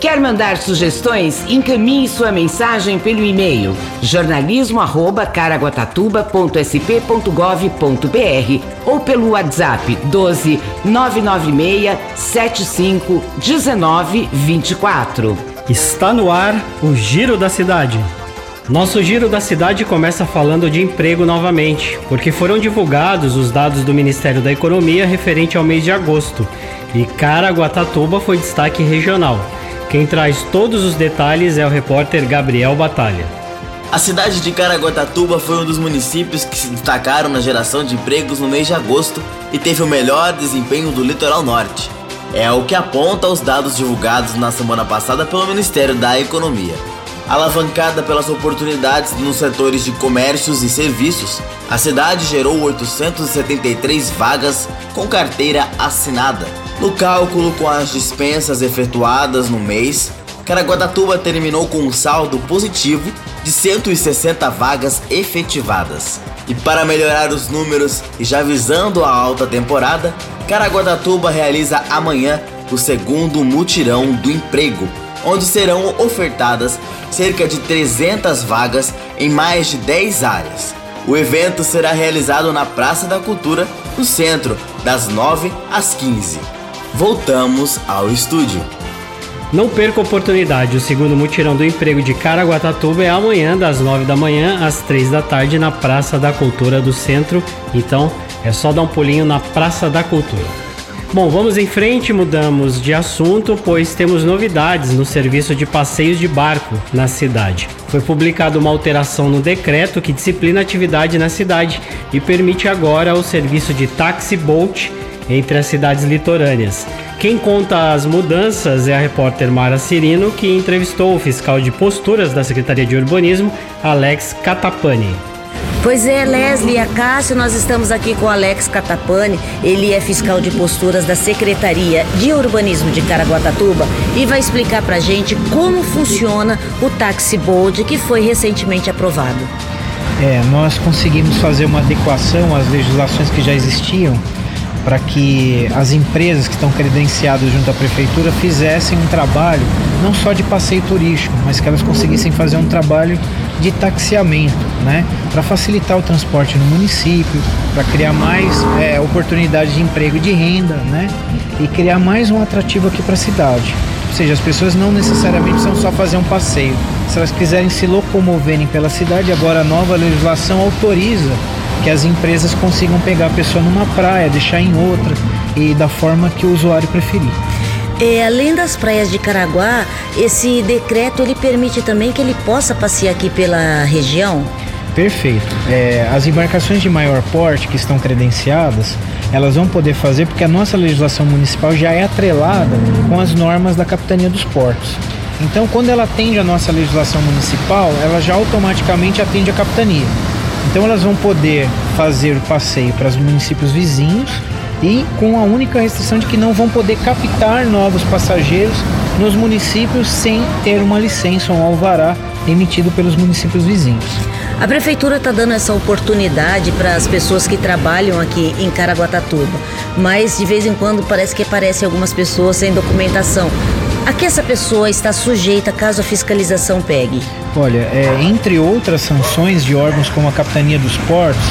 Quer mandar sugestões? Encaminhe sua mensagem pelo e-mail jornalismo@caraguatatuba.sp.gov.br ou pelo WhatsApp 12 996 75 19 24. Está no ar o Giro da Cidade. Nosso Giro da Cidade começa falando de emprego novamente, porque foram divulgados os dados do Ministério da Economia referente ao mês de agosto, e Caraguatatuba foi destaque regional. Quem traz todos os detalhes é o repórter Gabriel Batalha. A cidade de Caraguatatuba foi um dos municípios que se destacaram na geração de empregos no mês de agosto e teve o melhor desempenho do litoral norte. É o que aponta os dados divulgados na semana passada pelo Ministério da Economia. Alavancada pelas oportunidades nos setores de comércios e serviços, a cidade gerou 873 vagas com carteira assinada, no cálculo com as dispensas efetuadas no mês, Caraguatatuba terminou com um saldo positivo de 160 vagas efetivadas. E para melhorar os números e já visando a alta temporada, Caraguatatuba realiza amanhã o segundo mutirão do emprego, onde serão ofertadas cerca de 300 vagas em mais de 10 áreas. O evento será realizado na Praça da Cultura, no centro, das 9 às 15. Voltamos ao estúdio. Não perca a oportunidade, o segundo mutirão do emprego de Caraguatatuba é amanhã, das 9 da manhã às 3 da tarde, na Praça da Cultura do Centro. Então é só dar um pulinho na Praça da Cultura. Bom, vamos em frente, mudamos de assunto, pois temos novidades no serviço de passeios de barco na cidade. Foi publicada uma alteração no decreto que disciplina a atividade na cidade e permite agora o serviço de taxi boat entre as cidades litorâneas. Quem conta as mudanças é a repórter Mara Cirino, que entrevistou o fiscal de posturas da Secretaria de Urbanismo, Alex Catapani. Pois é, Leslie e Acácio, nós estamos aqui com o Alex Catapani, ele é fiscal de posturas da Secretaria de Urbanismo de Caraguatatuba e vai explicar pra gente como funciona o Taxi Board que foi recentemente aprovado. É, nós conseguimos fazer uma adequação às legislações que já existiam para que as empresas que estão credenciadas junto à prefeitura fizessem um trabalho não só de passeio turístico, mas que elas conseguissem fazer um trabalho de taxiamento, né, para facilitar o transporte no município, para criar mais é, oportunidades de emprego e de renda, né, e criar mais um atrativo aqui para a cidade. Ou seja, as pessoas não necessariamente precisam só fazer um passeio. Se elas quiserem se locomoverem pela cidade, agora a nova legislação autoriza que as empresas consigam pegar a pessoa numa praia, deixar em outra e da forma que o usuário preferir. É, além das praias de Caraguá, esse decreto ele permite também que ele possa passear aqui pela região? Perfeito. É, as embarcações de maior porte que estão credenciadas, elas vão poder fazer porque a nossa legislação municipal já é atrelada com as normas da Capitania dos Portos. Então, quando ela atende a nossa legislação municipal, ela já automaticamente atende a capitania. Então elas vão poder fazer o passeio para os municípios vizinhos e com a única restrição de que não vão poder captar novos passageiros nos municípios sem ter uma licença ou um alvará emitido pelos municípios vizinhos. A prefeitura está dando essa oportunidade para as pessoas que trabalham aqui em Caraguatatuba, mas de vez em quando parece que aparecem algumas pessoas sem documentação. A que essa pessoa está sujeita caso a fiscalização pegue? Olha, é, entre outras sanções de órgãos como a Capitania dos Portos,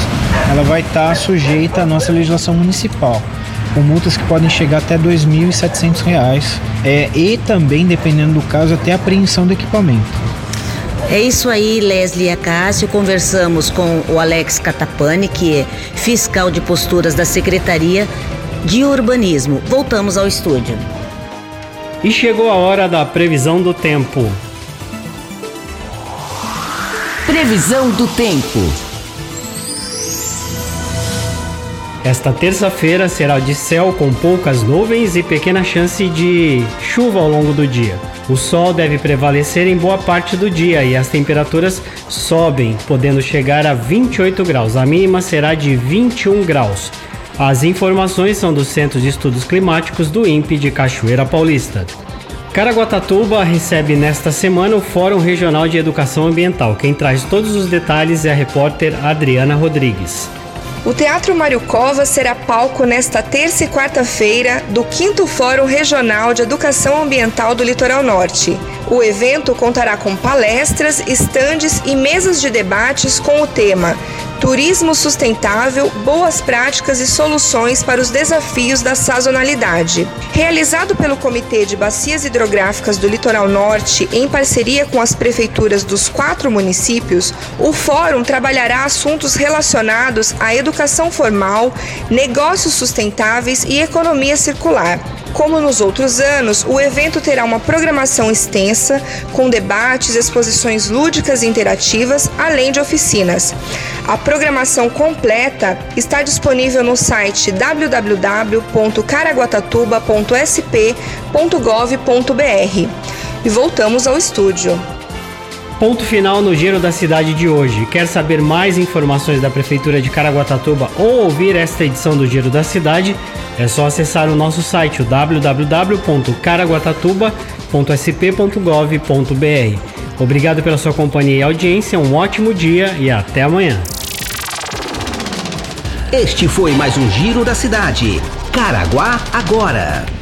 ela vai estar sujeita à nossa legislação municipal, com multas que podem chegar até R$ 2.700 é, e também, dependendo do caso, até apreensão do equipamento. É isso aí, Leslie Acácio. Conversamos com o Alex Catapani, que é fiscal de posturas da Secretaria de Urbanismo. Voltamos ao estúdio. E chegou a hora da previsão do tempo. Previsão do tempo. Esta terça-feira será de céu com poucas nuvens e pequena chance de chuva ao longo do dia. O sol deve prevalecer em boa parte do dia e as temperaturas sobem, podendo chegar a 28 graus. A mínima será de 21 graus. As informações são do Centro de Estudos Climáticos do INPE de Cachoeira Paulista. Caraguatatuba recebe nesta semana o Fórum Regional de Educação Ambiental. Quem traz todos os detalhes é a repórter Adriana Rodrigues. O Teatro Mário Covas será palco nesta terça e quarta-feira do 5 Fórum Regional de Educação Ambiental do Litoral Norte. O evento contará com palestras, estandes e mesas de debates com o tema Turismo sustentável, boas práticas e soluções para os desafios da sazonalidade. Realizado pelo Comitê de Bacias Hidrográficas do Litoral Norte, em parceria com as prefeituras dos quatro municípios, o fórum trabalhará assuntos relacionados à educação formal, negócios sustentáveis e economia circular. Como nos outros anos, o evento terá uma programação extensa, com debates, exposições lúdicas e interativas, além de oficinas. A programação completa está disponível no site www.caraguatatuba.sp.gov.br. E voltamos ao estúdio. Ponto final no Giro da Cidade de hoje. Quer saber mais informações da Prefeitura de Caraguatatuba ou ouvir esta edição do Giro da Cidade? É só acessar o nosso site www.caraguatatuba.sp.gov.br. Obrigado pela sua companhia e audiência, um ótimo dia e até amanhã. Este foi mais um Giro da Cidade. Caraguá agora.